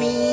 me.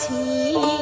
情。